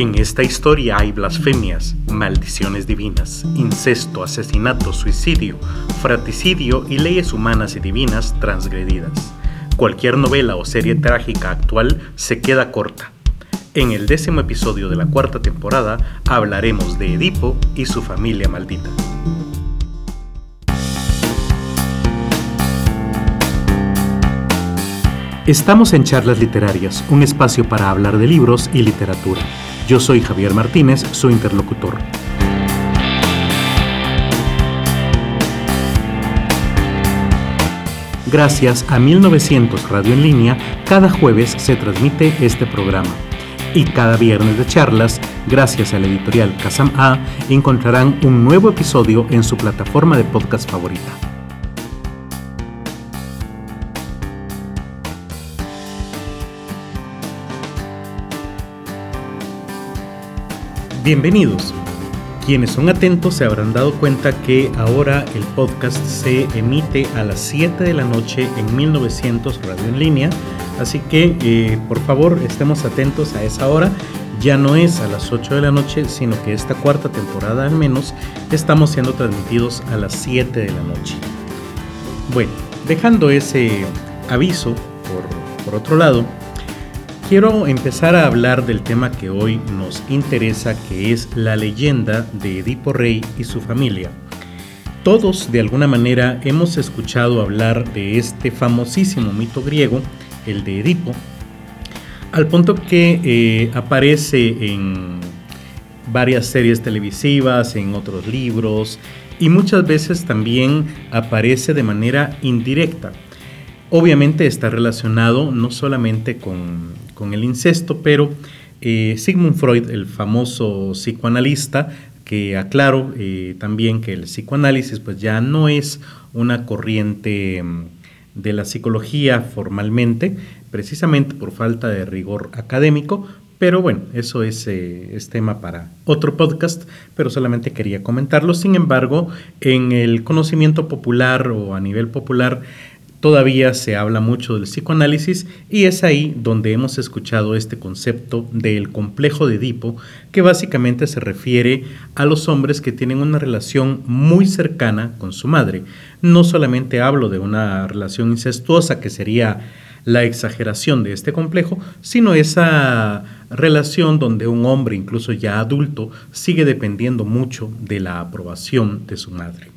En esta historia hay blasfemias, maldiciones divinas, incesto, asesinato, suicidio, fraticidio y leyes humanas y divinas transgredidas. Cualquier novela o serie trágica actual se queda corta. En el décimo episodio de la cuarta temporada hablaremos de Edipo y su familia maldita. Estamos en Charlas Literarias, un espacio para hablar de libros y literatura. Yo soy Javier Martínez, su interlocutor. Gracias a 1900 Radio en línea, cada jueves se transmite este programa. Y cada viernes de charlas, gracias a la editorial Kazam A, encontrarán un nuevo episodio en su plataforma de podcast favorita. Bienvenidos. Quienes son atentos se habrán dado cuenta que ahora el podcast se emite a las 7 de la noche en 1900 Radio en línea, así que eh, por favor estemos atentos a esa hora. Ya no es a las 8 de la noche, sino que esta cuarta temporada al menos estamos siendo transmitidos a las 7 de la noche. Bueno, dejando ese aviso por, por otro lado, quiero empezar a hablar del tema que hoy nos interesa, que es la leyenda de Edipo Rey y su familia. Todos, de alguna manera, hemos escuchado hablar de este famosísimo mito griego, el de Edipo, al punto que eh, aparece en varias series televisivas, en otros libros, y muchas veces también aparece de manera indirecta. Obviamente está relacionado no solamente con, el incesto, pero eh, Sigmund Freud, el famoso psicoanalista, que aclaro eh, también que el psicoanálisis pues ya no es una corriente mm, de la psicología formalmente, precisamente por falta de rigor académico, pero bueno, eso es, eh, es, tema para otro podcast, pero solamente quería comentarlo. Sin embargo, en el conocimiento popular o a nivel popular, Todavía se habla mucho del psicoanálisis y es ahí donde hemos escuchado este concepto del complejo de Edipo, que básicamente se refiere a los hombres que tienen una relación muy cercana con su madre. No solamente hablo de una relación incestuosa, que sería la exageración de este complejo, sino esa relación donde un hombre, incluso ya adulto, sigue dependiendo mucho de la aprobación de su madre.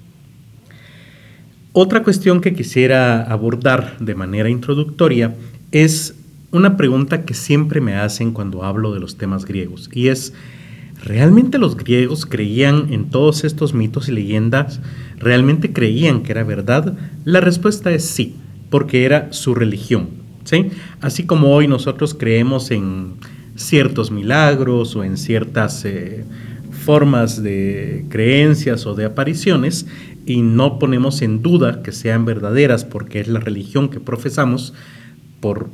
Otra cuestión que quisiera abordar de manera introductoria es una pregunta que siempre me hacen cuando hablo de los temas griegos y es, ¿realmente los griegos creían en todos estos mitos y leyendas? ¿Realmente creían que era verdad? La respuesta es sí, porque era su religión. ¿sí? Así como hoy nosotros creemos en ciertos milagros o en ciertas eh, formas de creencias o de apariciones, y no ponemos en duda que sean verdaderas porque es la religión que profesamos, por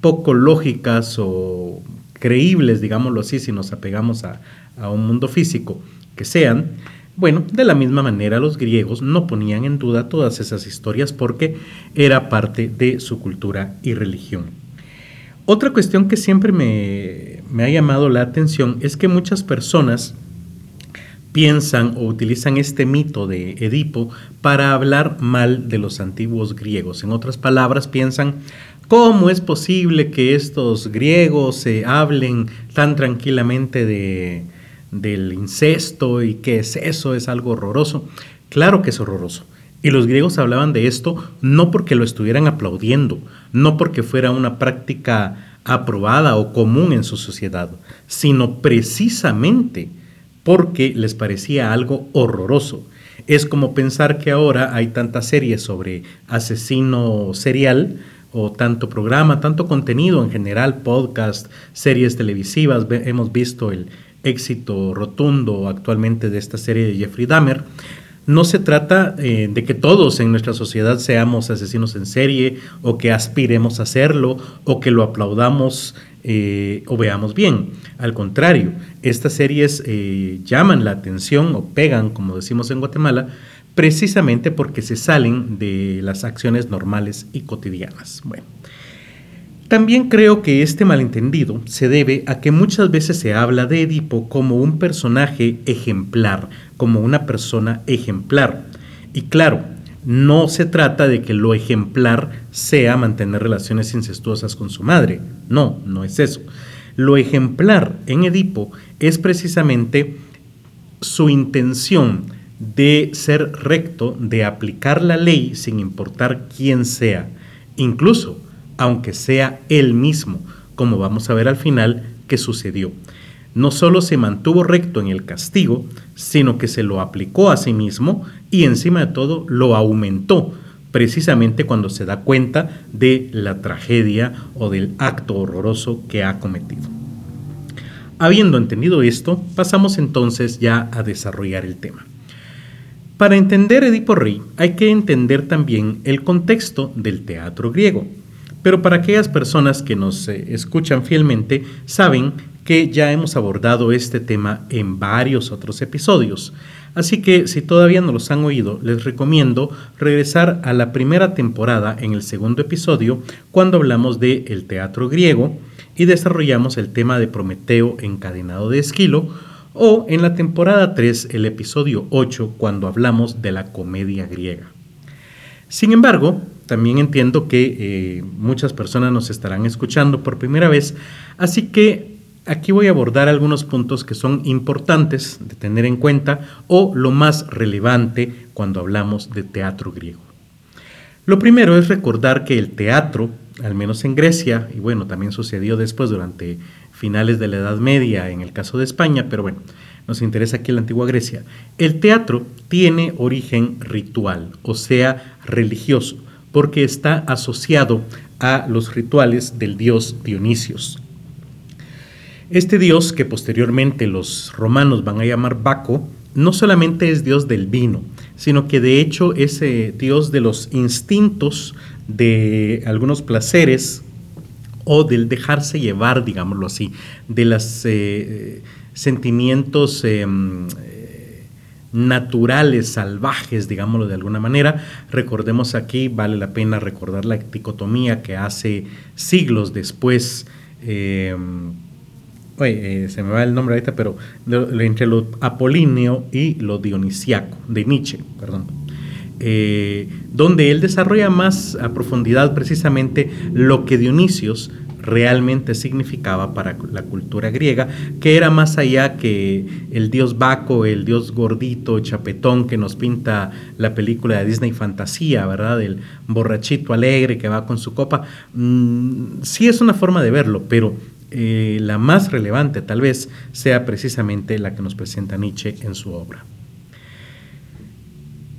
poco lógicas o creíbles, digámoslo así, si nos apegamos a, a un mundo físico, que sean, bueno, de la misma manera los griegos no ponían en duda todas esas historias porque era parte de su cultura y religión. Otra cuestión que siempre me, me ha llamado la atención es que muchas personas piensan o utilizan este mito de Edipo para hablar mal de los antiguos griegos. En otras palabras, piensan, ¿cómo es posible que estos griegos se hablen tan tranquilamente de, del incesto y qué es eso? Es algo horroroso. Claro que es horroroso. Y los griegos hablaban de esto no porque lo estuvieran aplaudiendo, no porque fuera una práctica aprobada o común en su sociedad, sino precisamente porque les parecía algo horroroso. Es como pensar que ahora hay tantas series sobre asesino serial o tanto programa, tanto contenido en general, podcast, series televisivas. Hemos visto el éxito rotundo actualmente de esta serie de Jeffrey Dahmer. No se trata eh, de que todos en nuestra sociedad seamos asesinos en serie o que aspiremos a hacerlo o que lo aplaudamos eh, o veamos bien. Al contrario, estas series eh, llaman la atención o pegan, como decimos en Guatemala, precisamente porque se salen de las acciones normales y cotidianas. Bueno, También creo que este malentendido se debe a que muchas veces se habla de Edipo como un personaje ejemplar, como una persona ejemplar. Y claro, no se trata de que lo ejemplar sea mantener relaciones incestuosas con su madre. No, no es eso. Lo ejemplar en Edipo es precisamente su intención de ser recto, de aplicar la ley sin importar quién sea, incluso aunque sea él mismo, como vamos a ver al final que sucedió. No solo se mantuvo recto en el castigo, sino que se lo aplicó a sí mismo y encima de todo lo aumentó, precisamente cuando se da cuenta de la tragedia o del acto horroroso que ha cometido. Habiendo entendido esto, pasamos entonces ya a desarrollar el tema. Para entender Edipo Rey hay que entender también el contexto del teatro griego. Pero para aquellas personas que nos eh, escuchan fielmente, saben que ya hemos abordado este tema en varios otros episodios. Así que si todavía no los han oído, les recomiendo regresar a la primera temporada en el segundo episodio, cuando hablamos de teatro griego y desarrollamos el tema de Prometeo encadenado de Esquilo, o en la temporada 3, el episodio 8, cuando hablamos de la comedia griega. Sin embargo, también entiendo que eh, muchas personas nos estarán escuchando por primera vez, así que aquí voy a abordar algunos puntos que son importantes de tener en cuenta o lo más relevante cuando hablamos de teatro griego. Lo primero es recordar que el teatro, al menos en Grecia, y bueno, también sucedió después durante finales de la Edad Media en el caso de España, pero bueno, nos interesa aquí la antigua Grecia, el teatro tiene origen ritual, o sea, religioso porque está asociado a los rituales del dios Dionisios. Este dios, que posteriormente los romanos van a llamar Baco, no solamente es dios del vino, sino que de hecho es dios de los instintos, de algunos placeres o del dejarse llevar, digámoslo así, de los eh, sentimientos em, naturales, salvajes, digámoslo de alguna manera. Recordemos aquí, vale la pena recordar la dicotomía que hace siglos después, eh, oye, eh, se me va el nombre ahorita, pero entre lo apolíneo y lo dionisiaco, de Nietzsche, perdón. Eh, donde él desarrolla más a profundidad precisamente lo que Dionisios realmente significaba para la cultura griega, que era más allá que el dios Baco, el dios gordito, chapetón que nos pinta la película de Disney Fantasía, ¿verdad? El borrachito alegre que va con su copa. Mm, sí es una forma de verlo, pero eh, la más relevante tal vez sea precisamente la que nos presenta Nietzsche en su obra.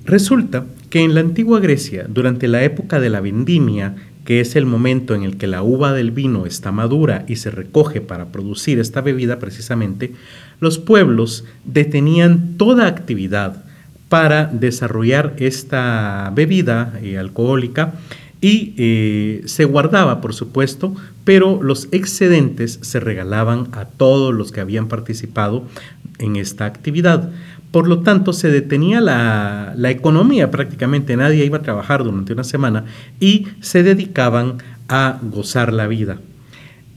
Resulta que en la antigua Grecia, durante la época de la vendimia, que es el momento en el que la uva del vino está madura y se recoge para producir esta bebida precisamente, los pueblos detenían toda actividad para desarrollar esta bebida eh, alcohólica y eh, se guardaba, por supuesto, pero los excedentes se regalaban a todos los que habían participado en esta actividad. Por lo tanto, se detenía la, economía prácticamente, nadie iba a trabajar durante una semana y se dedicaban a gozar la vida.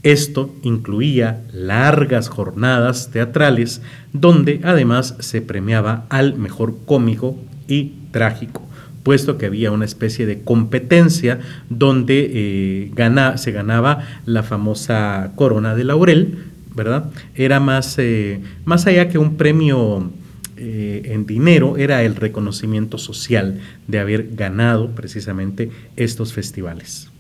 Esto incluía largas jornadas teatrales donde además se premiaba al mejor cómico y trágico, puesto que había una especie de competencia donde eh, se ganaba la famosa corona de laurel, ¿verdad? Era más, eh, más allá que un premio eh, en dinero era el reconocimiento social de haber ganado precisamente estos festivales.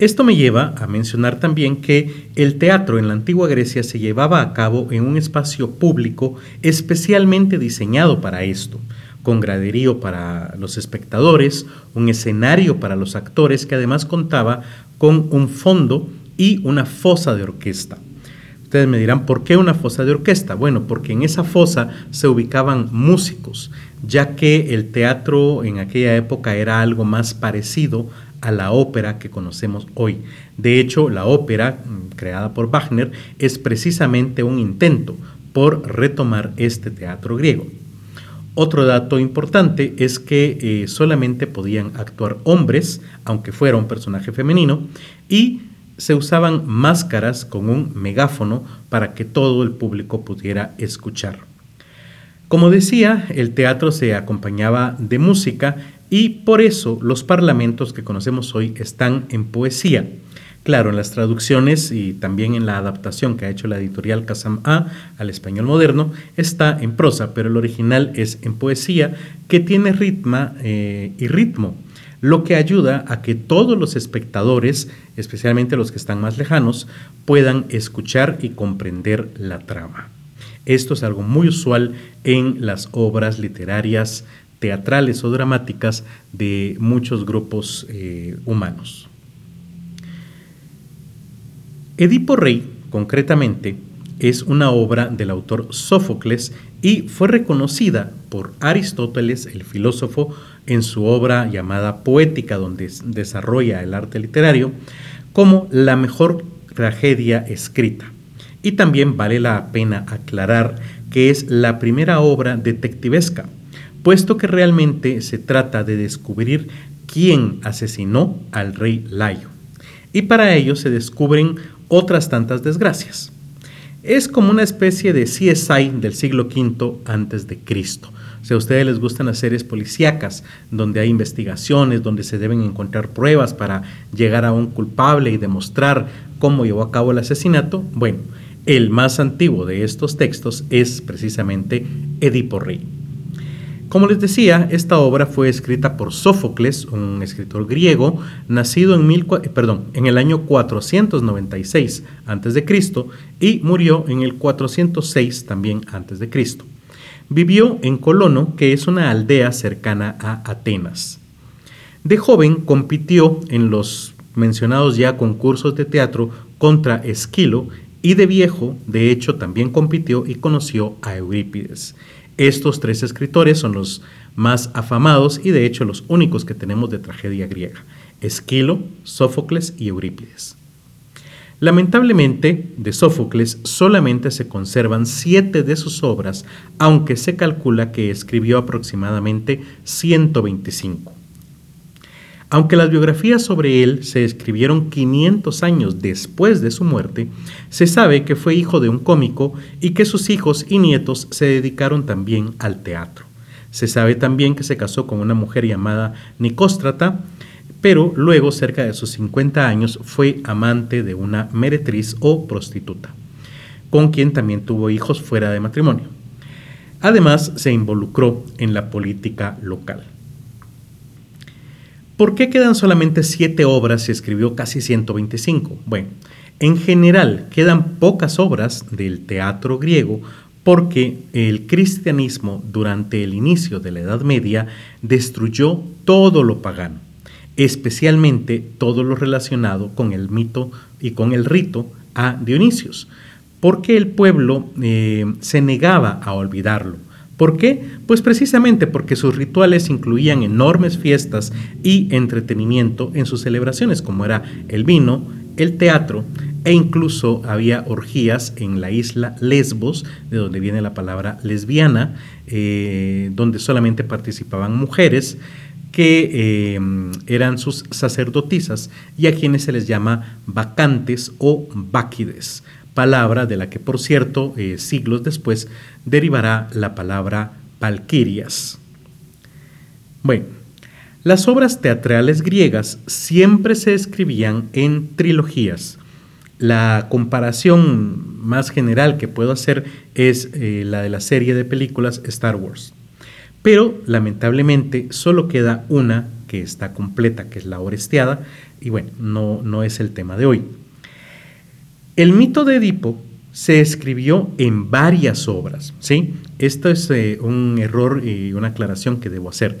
Esto me lleva a mencionar también que el teatro en la antigua Grecia se llevaba a cabo en un espacio público especialmente diseñado para esto, con graderío para los espectadores, un escenario para los actores que además contaba con un fondo y una fosa de orquesta. Ustedes me dirán, ¿por qué una fosa de orquesta? Bueno, porque en esa fosa se ubicaban músicos, ya que el teatro en aquella época era algo más parecido a la ópera que conocemos hoy. De hecho, la ópera, mm, creada por Wagner, es precisamente un intento por retomar este teatro griego. Otro dato importante es que eh, solamente podían actuar hombres, aunque fuera un personaje femenino, y se usaban máscaras con un megáfono para que todo el público pudiera escuchar. Como decía, el teatro se acompañaba de música y por eso los parlamentos que conocemos hoy están en poesía. Claro, en las traducciones y también en la adaptación que ha hecho la editorial Casam A al español moderno está en prosa, pero el original es en poesía que tiene ritmo eh, y ritmo, lo que ayuda a que todos los espectadores, especialmente los que están más lejanos, puedan escuchar y comprender la trama. Esto es algo muy usual en las obras literarias, teatrales o dramáticas de muchos grupos eh, humanos. Edipo Rey, concretamente, es una obra del autor Sófocles y fue reconocida por Aristóteles, el filósofo, en su obra llamada Poética, donde desarrolla el arte literario, como la mejor tragedia escrita. Y también vale la pena aclarar que es la primera obra detectivesca, puesto que realmente se trata de descubrir quién asesinó al rey Layo. Y para ello se descubren otras tantas desgracias. Es como una especie de CSI del siglo V antes de Cristo. Si a ustedes les gustan las series policíacas, donde hay investigaciones, donde se deben encontrar pruebas para llegar a un culpable y demostrar cómo llevó a cabo el asesinato, bueno, el más antiguo de estos textos es precisamente Edipo Rey. Como les decía, esta obra fue escrita por Sófocles, un escritor griego, nacido en, perdón, en el año 496 a.C. y murió en el 406 también a.C. Vivió en Colono, que es una aldea cercana a Atenas. De joven compitió en los mencionados ya concursos de teatro contra Esquilo y de viejo, de hecho, también compitió y conoció a Eurípides. Estos tres escritores son los más afamados y de hecho los únicos que tenemos de tragedia griega, Esquilo, Sófocles y Eurípides. Lamentablemente, de Sófocles solamente se conservan siete de sus obras, aunque se calcula que escribió aproximadamente 125. Aunque las biografías sobre él se escribieron 500 años después de su muerte, se sabe que fue hijo de un cómico y que sus hijos y nietos se dedicaron también al teatro. Se sabe también que se casó con una mujer llamada Nicóstrata, pero luego, cerca de sus 50 años, fue amante de una meretriz o prostituta, con quien también tuvo hijos fuera de matrimonio. Además, se involucró en la política local. ¿Por qué quedan solamente siete obras y escribió casi 125? Bueno, en general quedan pocas obras del teatro griego porque el cristianismo durante el inicio de la Edad Media destruyó todo lo pagano, especialmente todo lo relacionado con el mito y con el rito a Dionisios, porque el pueblo eh, se negaba a olvidarlo ¿Por qué? Pues precisamente porque sus rituales incluían enormes fiestas y entretenimiento en sus celebraciones, como era el vino, el teatro e incluso había orgías en la isla Lesbos, de donde viene la palabra lesbiana, eh, donde solamente participaban mujeres que eh, eran sus sacerdotisas y a quienes se les llama vacantes o báquides palabra de la que, por cierto, eh, siglos después derivará la palabra valquirias. Bueno, las obras teatrales griegas siempre se escribían en trilogías. La comparación más general que puedo hacer es eh, la de la serie de películas Star Wars. Pero lamentablemente solo queda una que está completa, que es la Oresteada, y bueno, no, no es el tema de hoy. El mito de Edipo se escribió en varias obras, ¿sí? Esto es eh, un error y una aclaración que debo hacer.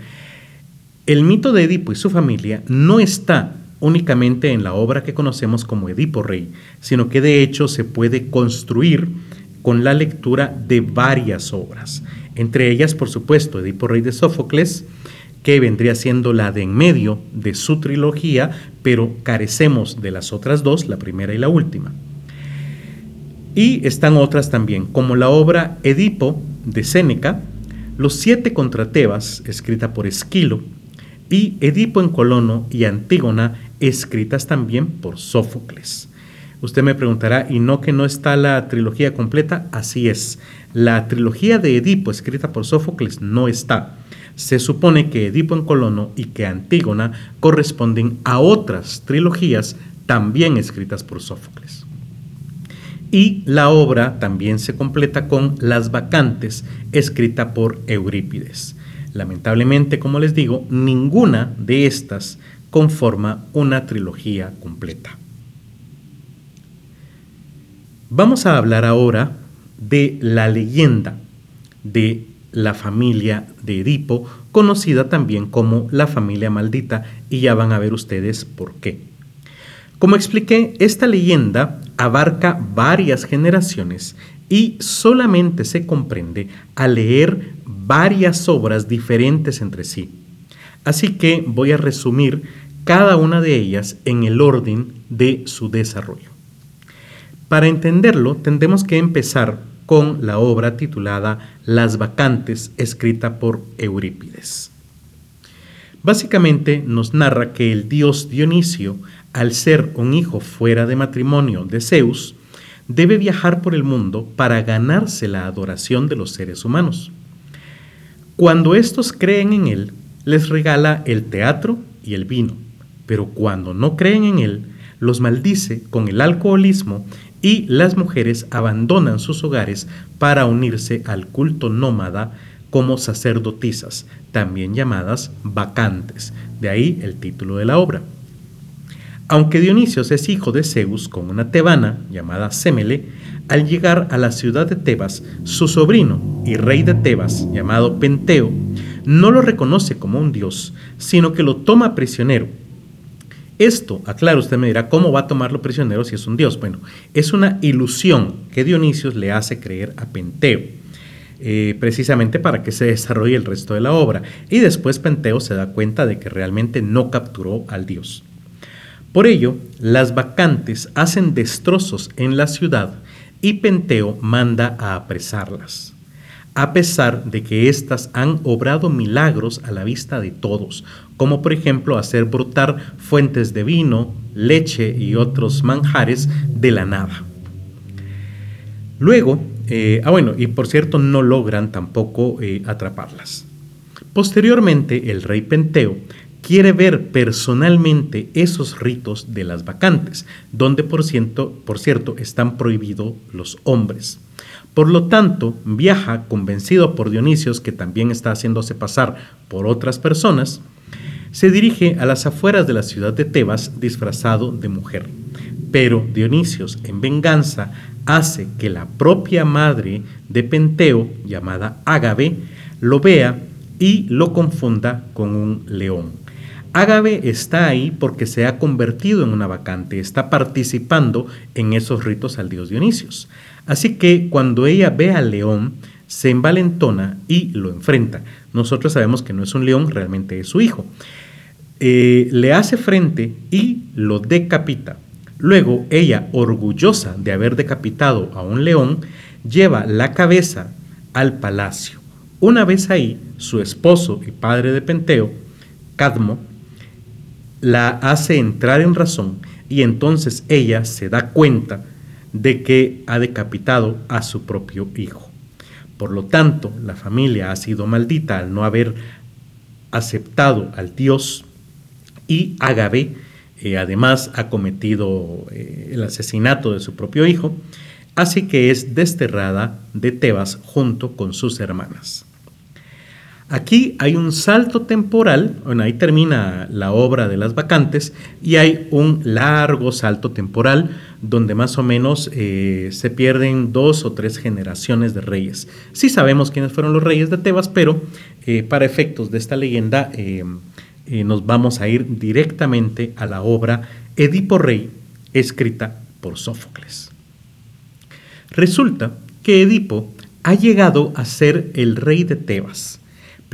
El mito de Edipo y su familia no está únicamente en la obra que conocemos como Edipo Rey, sino que de hecho se puede construir con la lectura de varias obras. Entre ellas, por supuesto, Edipo Rey de Sófocles, que vendría siendo la de en medio de su trilogía, pero carecemos de las otras dos, la primera y la última. Y están otras también, como la obra Edipo de Séneca, Los siete contra Tebas, escrita por Esquilo, y Edipo en Colono y Antígona, escritas también por Sófocles. Usted me preguntará, ¿y no que no está la trilogía completa? Así es. La trilogía de Edipo, escrita por Sófocles, no está. Se supone que Edipo en Colono y que Antígona corresponden a otras trilogías también escritas por Sófocles. Y la obra también se completa con Las Vacantes, escrita por Eurípides. Lamentablemente, como les digo, ninguna de estas conforma una trilogía completa. Vamos a hablar ahora de la leyenda de la familia de Edipo, conocida también como la familia maldita, y ya van a ver ustedes por qué. Como expliqué, esta leyenda abarca varias generaciones y solamente se comprende al leer varias obras diferentes entre sí. Así que voy a resumir cada una de ellas en el orden de su desarrollo. Para entenderlo, tendremos que empezar con la obra titulada Las vacantes, escrita por Eurípides. Básicamente nos narra que el dios Dionisio, al ser un hijo fuera de matrimonio de Zeus, debe viajar por el mundo para ganarse la adoración de los seres humanos. Cuando estos creen en él, les regala el teatro y el vino, pero cuando no creen en él, los maldice con el alcoholismo y las mujeres abandonan sus hogares para unirse al culto nómada como sacerdotisas, también llamadas vacantes, de ahí el título de la obra. Aunque Dionisios es hijo de Zeus con una tebana llamada Semele, al llegar a la ciudad de Tebas, su sobrino y rey de Tebas, llamado Penteo, no lo reconoce como un dios, sino que lo toma prisionero esto, aclaro, usted me dirá, ¿cómo va a tomarlo prisionero si es un dios? Bueno, es una ilusión que Dionisios le hace creer a Penteo, eh, precisamente para que se desarrolle el resto de la obra. Y después Penteo se da cuenta de que realmente no capturó al dios. Por ello, las vacantes hacen destrozos en la ciudad y Penteo manda a apresarlas a pesar de que éstas han obrado milagros a la vista de todos, como por ejemplo hacer brotar fuentes de vino, leche y otros manjares de la nada. Luego, eh, ah bueno, y por cierto no logran tampoco eh, atraparlas. Posteriormente, el rey Penteo quiere ver personalmente esos ritos de las vacantes, donde por cierto, por cierto están prohibidos los hombres. Por lo tanto, viaja convencido por Dionisios, que también está haciéndose pasar por otras personas, se dirige a las afueras de la ciudad de Tebas disfrazado de mujer. Pero Dionisios, en venganza, hace que la propia madre de Penteo, llamada Ágave, lo vea y lo confunda con un león. Ágave está ahí porque se ha convertido en una vacante, está participando en esos ritos al dios Dionisios. Así que cuando ella ve al león, se envalentona y lo enfrenta. Nosotros sabemos que no es un león, realmente es su hijo. Eh, le hace frente y lo decapita. Luego ella, orgullosa de haber decapitado a un león, lleva la cabeza al palacio. Una vez ahí, su esposo y padre de Penteo, Cadmo, la hace entrar en razón y entonces ella se da cuenta de que ha decapitado a su propio hijo. Por lo tanto, la familia ha sido maldita al no haber aceptado al Dios y Agave eh, además ha cometido eh, el asesinato de su propio hijo, así que es desterrada de Tebas junto con sus hermanas. Aquí hay un salto temporal, bueno, ahí termina la obra de las vacantes y hay un largo salto temporal donde más o menos eh, se pierden dos o tres generaciones de reyes. Sí sabemos quiénes fueron los reyes de Tebas, pero eh, para efectos de esta leyenda eh, nos vamos a ir directamente a la obra Edipo Rey, escrita por Sófocles. Resulta que Edipo ha llegado a ser el rey de Tebas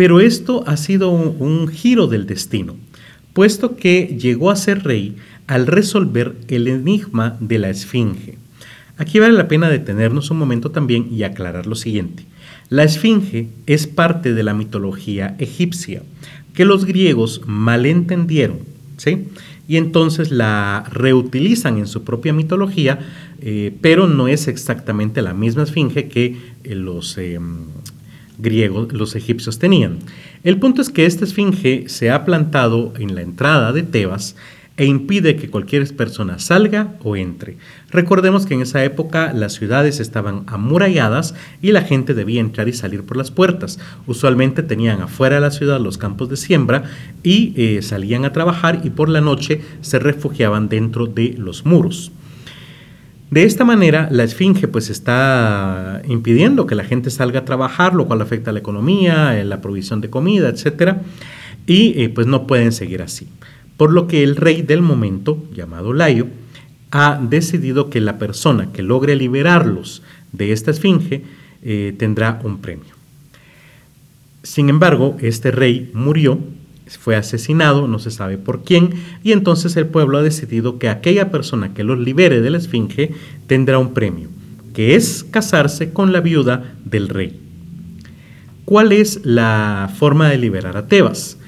pero esto ha sido un, giro del destino, puesto que llegó a ser rey al resolver el enigma de la Esfinge. Aquí vale la pena detenernos un momento también y aclarar lo siguiente. La esfinge es parte de la mitología egipcia que los griegos malentendieron, ¿sí? Y entonces la reutilizan en su propia mitología, eh, pero no es exactamente la misma esfinge que eh, los em, griegos, los egipcios tenían. El punto es que esta esfinge se ha plantado en la entrada de Tebas e impide que cualquier persona salga o entre. Recordemos que en esa época las ciudades estaban amuralladas y la gente debía entrar y salir por las puertas. Usualmente tenían afuera de la ciudad los campos de siembra y eh, salían a trabajar y por la noche se refugiaban dentro de los muros. De esta manera, la esfinge pues está impidiendo que la gente salga a trabajar, lo cual afecta a la economía, eh, la provisión de comida, etc. Y eh, pues no pueden seguir así por lo que el rey del momento, llamado Layo, ha decidido que la persona que logre liberarlos de esta esfinge eh, tendrá un premio. Sin embargo, este rey murió, fue asesinado, no se sabe por quién, y entonces el pueblo ha decidido que aquella persona que los libere de la esfinge tendrá un premio, que es casarse con la viuda del rey. ¿Cuál es la forma de liberar a Tebas?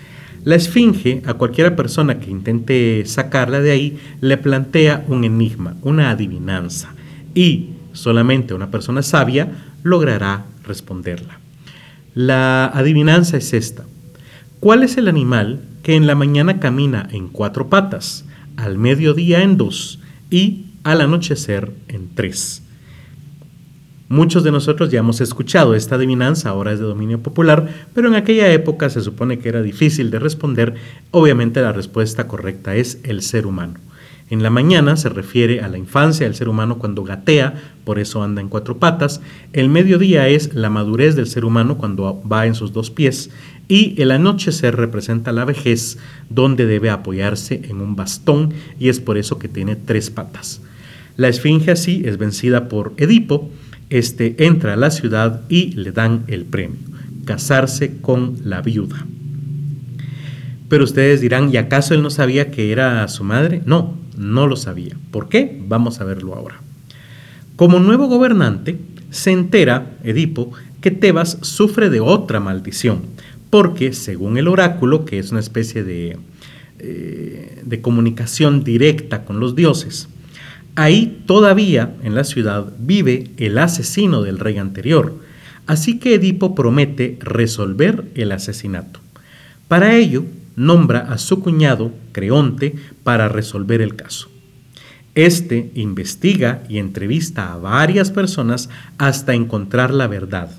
La esfinge, a cualquiera persona que intente sacarla de ahí, le plantea un enigma, una adivinanza, y solamente una persona sabia logrará responderla. La adivinanza es esta. ¿Cuál es el animal que en la mañana camina en cuatro patas, al mediodía en dos y al anochecer en tres? Muchos de nosotros ya hemos escuchado esta adivinanza, ahora es de dominio popular, pero en aquella época se supone que era difícil de responder. Obviamente la respuesta correcta es el ser humano. En la mañana se refiere a la infancia del ser humano cuando gatea, por eso anda en cuatro patas. El mediodía es la madurez del ser humano cuando va en sus dos pies. Y el anochecer representa la vejez, donde debe apoyarse en un bastón y es por eso que tiene tres patas. La esfinge así es vencida por Edipo, este entra a la ciudad y le dan el premio, casarse con la viuda. Pero ustedes dirán, ¿y acaso él no sabía que era su madre? No, no lo sabía. ¿Por qué? Vamos a verlo ahora. Como nuevo gobernante, se entera, Edipo, que Tebas sufre de otra maldición, porque según el oráculo, que es una especie de, eh, de comunicación directa con los dioses, Ahí todavía en la ciudad vive el asesino del rey anterior, así que Edipo promete resolver el asesinato. Para ello, nombra a su cuñado, Creonte, para resolver el caso. Este investiga y entrevista a varias personas hasta encontrar la verdad.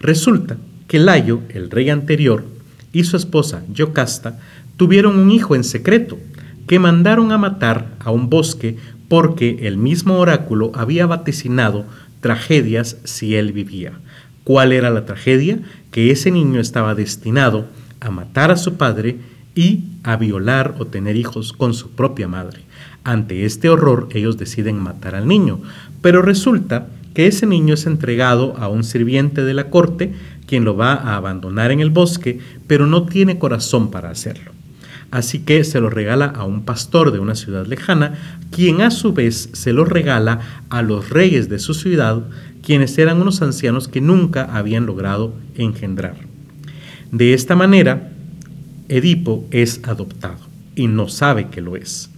Resulta que Layo, el rey anterior, y su esposa Yocasta tuvieron un hijo en secreto, que mandaron a matar a un bosque porque el mismo oráculo había vaticinado tragedias si él vivía. ¿Cuál era la tragedia? Que ese niño estaba destinado a matar a su padre y a violar o tener hijos con su propia madre. Ante este horror ellos deciden matar al niño, pero resulta que ese niño es entregado a un sirviente de la corte, quien lo va a abandonar en el bosque, pero no tiene corazón para hacerlo. Así que se lo regala a un pastor de una ciudad lejana, quien a su vez se lo regala a los reyes de su ciudad, quienes eran unos ancianos que nunca habían logrado engendrar. De esta manera, Edipo es adoptado y no sabe que lo es.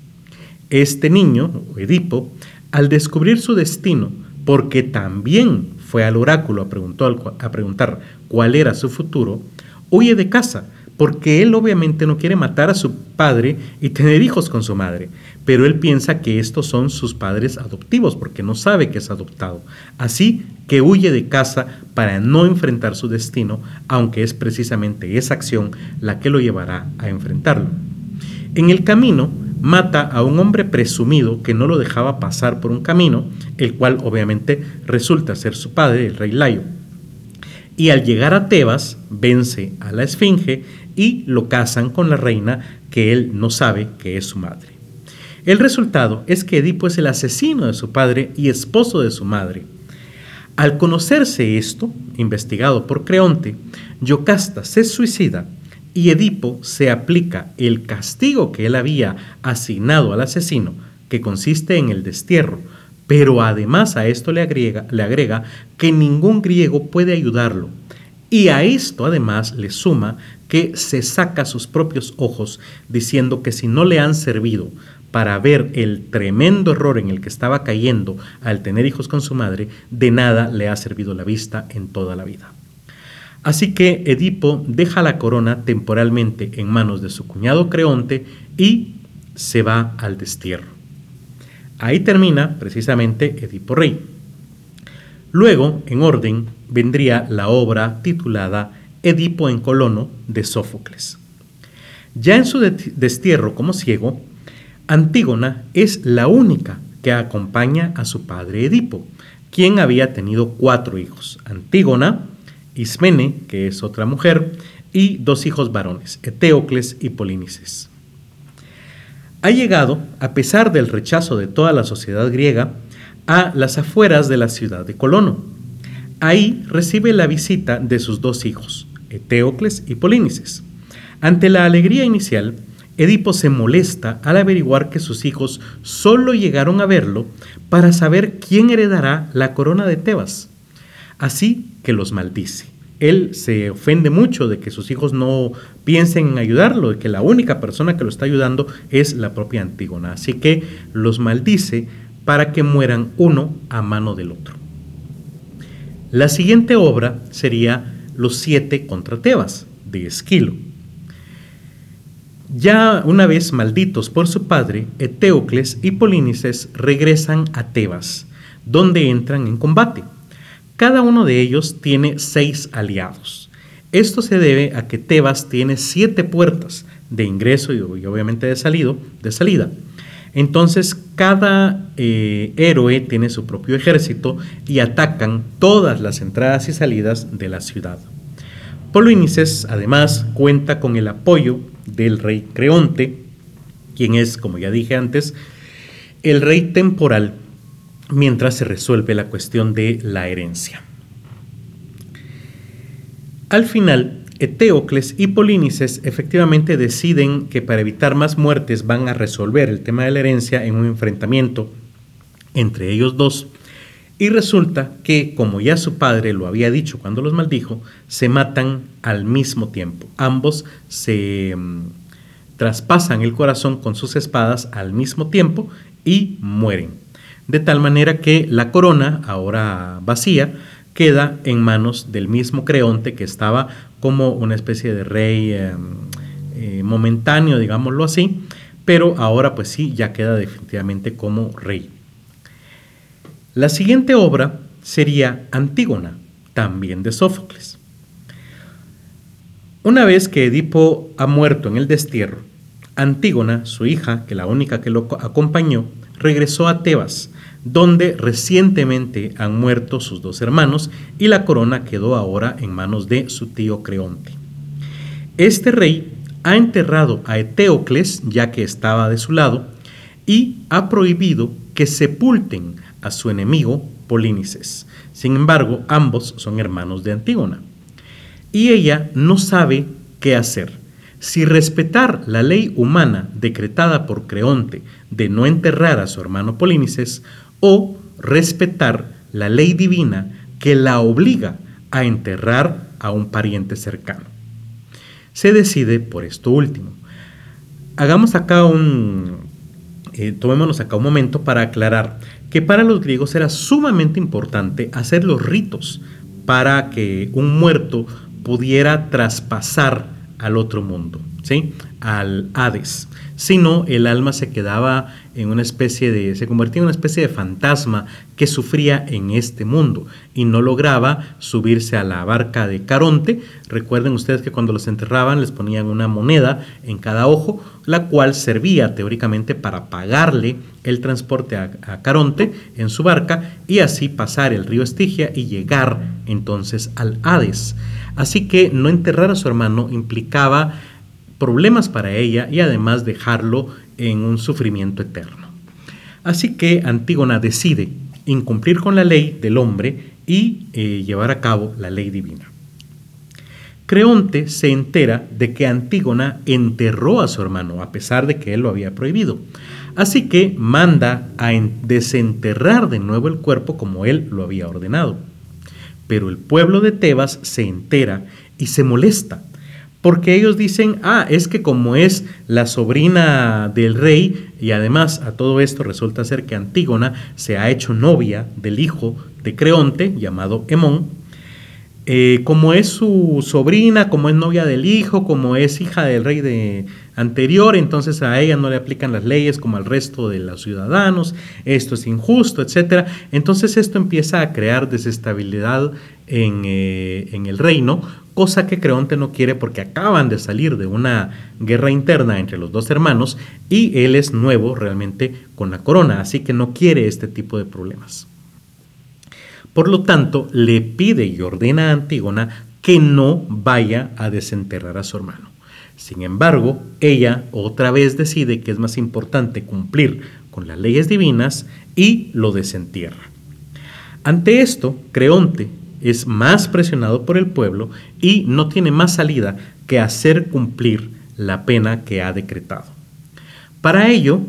Este niño, Edipo, al descubrir su destino, porque también fue al oráculo a, a preguntar cuál era su futuro, huye de casa porque él obviamente no quiere matar a su padre y tener hijos con su madre, pero él piensa que estos son sus padres adoptivos porque no sabe que es adoptado. Así que huye de casa para no enfrentar su destino, aunque es precisamente esa acción la que lo llevará a enfrentarlo. En el camino mata a un hombre presumido que no lo dejaba pasar por un camino, el cual obviamente resulta ser su padre, el rey Layo. Y al llegar a Tebas, vence a la Esfinge y lo casan con la reina que él no sabe que es su madre. El resultado es que Edipo es el asesino de su padre y esposo de su madre. Al conocerse esto, investigado por Creonte, Yocasta se suicida y Edipo se aplica el castigo que él había asignado al asesino, que consiste en el destierro, Pero además a esto le agrega, le agrega que ningún griego puede ayudarlo. Y a esto además le suma que se saca sus propios ojos diciendo que si no le han servido para ver el tremendo error en el que estaba cayendo al tener hijos con su madre, de nada le ha servido la vista en toda la vida. Así que Edipo deja la corona temporalmente en manos de su cuñado Creonte y se va al destierro. Ahí termina precisamente Edipo Rey. Luego, en orden, vendría la obra titulada Edipo en Colono de Sófocles. Ya en su destierro como ciego, Antígona es la única que acompaña a su padre Edipo, quien había tenido cuatro hijos, Antígona, Ismene, que es otra mujer, y dos hijos varones, Eteocles y Polínices. Ha llegado, a pesar del rechazo de toda la sociedad griega, a las afueras de la ciudad de Colono. Ahí recibe la visita de sus dos hijos, Eteocles y Polínices. Ante la alegría inicial, Edipo se molesta al averiguar que sus hijos solo llegaron a verlo para saber quién heredará la corona de Tebas. Así que los maldice. Él se ofende mucho de que sus hijos no piensen en ayudarlo, de que la única persona que lo está ayudando es la propia Antígona. Así que los maldice para que mueran uno a mano del otro. La siguiente obra sería Los siete contra Tebas, de Esquilo. Ya una vez malditos por su padre, Eteocles y Polínices regresan a Tebas, donde entran en combate. Cada uno de ellos tiene seis aliados. Esto se debe a que Tebas tiene siete puertas de ingreso y, obviamente de, salido, de salida. Entonces cada eh, héroe tiene su propio ejército y atacan todas las entradas y salidas de la ciudad. Polinices además cuenta con el apoyo del rey Creonte, quien es, como ya dije antes, el rey temporal mientras se resuelve la cuestión de la herencia. Al final, Eteocles y Polínices efectivamente deciden que para evitar más muertes van a resolver el tema de la herencia en un enfrentamiento entre ellos dos. Y resulta que, como ya su padre lo había dicho cuando los maldijo, se matan al mismo tiempo. Ambos se mm, traspasan el corazón con sus espadas al mismo tiempo y mueren. De tal manera que la corona, ahora vacía, queda en manos del mismo Creonte que estaba como una especie de rey eh, eh, momentáneo, digámoslo así, pero ahora pues sí, ya queda definitivamente como rey. La siguiente obra sería Antígona, también de Sófocles. Una vez que Edipo ha muerto en el destierro, Antígona, su hija, que la única que lo acompañó, regresó a Tebas, donde recientemente han muerto sus dos hermanos y la corona quedó ahora en manos de su tío Creonte. Este rey ha enterrado a Eteocles, ya que estaba de su lado, y ha prohibido que sepulten a su enemigo Polínices. Sin embargo, ambos son hermanos de Antígona. Y ella no sabe qué hacer. Si respetar la ley humana decretada por Creonte de no enterrar a su hermano Polínices o respetar la ley divina que la obliga a enterrar a un pariente cercano. Se decide por esto último. Hagamos acá un, eh, tomémonos acá un momento para aclarar que para los griegos era sumamente importante hacer los ritos para que un muerto pudiera traspasar al otro mundo, ¿sí? al Hades. Si no, el alma se quedaba en una especie de, se convertía en una especie de fantasma que sufría en este mundo y no lograba subirse a la barca de Caronte. Recuerden ustedes que cuando los enterraban les ponían una moneda en cada ojo, la cual servía teóricamente para pagarle el transporte a, a Caronte en su barca y así pasar el río Estigia y llegar entonces al Hades. Así que no enterrar a su hermano implicaba problemas para ella y además dejarlo en un sufrimiento eterno. Así que Antígona decide incumplir con la ley del hombre y eh, llevar a cabo la ley divina. Creonte se entera de que Antígona enterró a su hermano, a pesar de que él lo había prohibido. Así que manda a desenterrar de nuevo el cuerpo como él lo había ordenado. Pero el pueblo de Tebas se entera y se molesta, porque ellos dicen, ah, es que como es la sobrina del rey, y además a todo esto resulta ser que Antígona se ha hecho novia del hijo de Creonte, llamado Hemón, eh, como es su sobrina, como es novia del hijo, como es hija del rey de anterior, entonces a ella no le aplican las leyes como al resto de los ciudadanos, esto es injusto, etc. Entonces esto empieza a crear desestabilidad eh, en el reino, cosa que Creonte no quiere porque acaban de salir de una guerra interna entre los dos hermanos y él es nuevo realmente con la corona, así que no quiere este tipo de problemas. Por lo tanto, le pide y ordena a Antígona que no vaya a desenterrar a su hermano. Sin embargo, ella otra vez decide que es más importante cumplir con las leyes divinas y lo desentierra. Ante esto, Creonte es más presionado por el pueblo y no tiene más salida que hacer cumplir la pena que ha decretado. Para ello,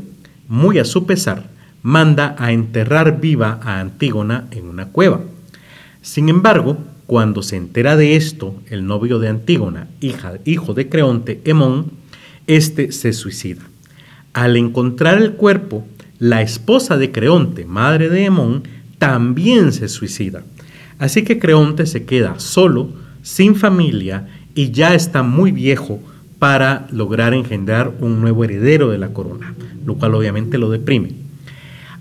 muy a su pesar, manda a enterrar viva a Antígona en una cueva. Sin embargo, cuando se entera de esto, el novio de Antígona, hija, hijo de Creonte, Hemón, este se suicida. Al encontrar el cuerpo, la esposa de Creonte, madre de Hemón, también se suicida. Así que Creonte se queda solo, sin familia y ya está muy viejo para lograr engendrar un nuevo heredero de la corona, lo cual obviamente lo deprime.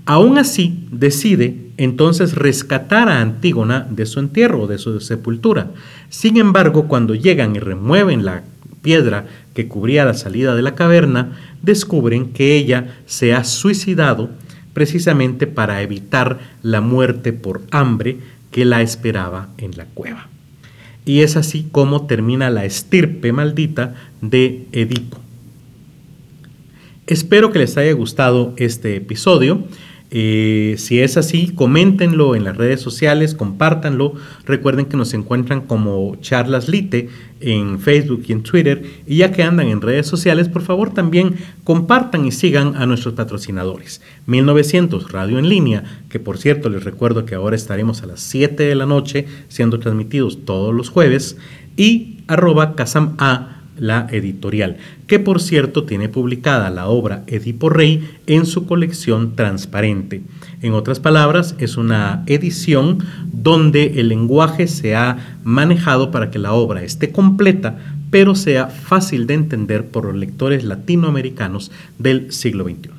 Aún así, decide entonces rescatar a Antígona de su entierro, de su sepultura. Sin embargo, cuando llegan y remueven la piedra que cubría la salida de la caverna, descubren que ella se ha suicidado precisamente para evitar la muerte por hambre que la esperaba en la cueva. Y es así como termina la estirpe maldita de Edipo. Espero que les haya gustado este episodio. Eh, si es así, coméntenlo en las redes sociales, compártanlo. Recuerden que nos encuentran como Charlas Lite en Facebook y en Twitter. Y ya que andan en redes sociales, por favor también compartan y sigan a nuestros patrocinadores. 1900 Radio en línea, que por cierto les recuerdo que ahora estaremos a las 7 de la noche siendo transmitidos todos los jueves. Y arroba A la editorial, que por cierto tiene publicada la obra Edipo Rey en su colección transparente. En otras palabras, es una edición donde el lenguaje se ha manejado para que la obra esté completa, pero sea fácil de entender por los lectores latinoamericanos del siglo XXI.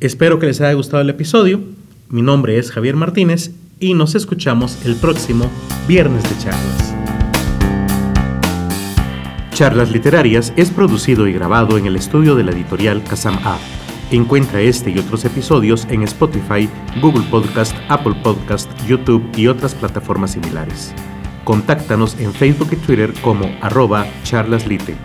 Espero que les haya gustado el episodio. Mi nombre es Javier Martínez y nos escuchamos el próximo viernes de charlas. Charlas Literarias es producido y grabado en el estudio de la editorial Kazam A. Encuentra este y otros episodios en Spotify, Google Podcast, Apple Podcast, YouTube y otras plataformas similares. Contáctanos en Facebook y Twitter como arroba charlaslite.